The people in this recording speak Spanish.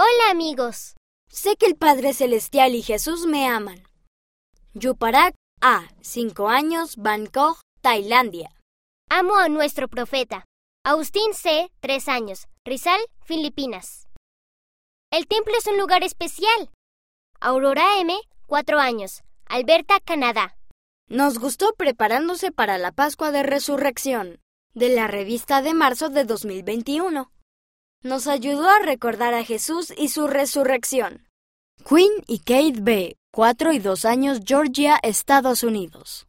Hola amigos. Sé que el Padre Celestial y Jesús me aman. Yuparak A, 5 años, Bangkok, Tailandia. Amo a nuestro profeta. Agustín C, 3 años, Rizal, Filipinas. El templo es un lugar especial. Aurora M, 4 años, Alberta, Canadá. Nos gustó preparándose para la Pascua de Resurrección, de la revista de marzo de 2021. Nos ayudó a recordar a Jesús y su resurrección. Quinn y Kate B., 4 y 2 años, Georgia, Estados Unidos.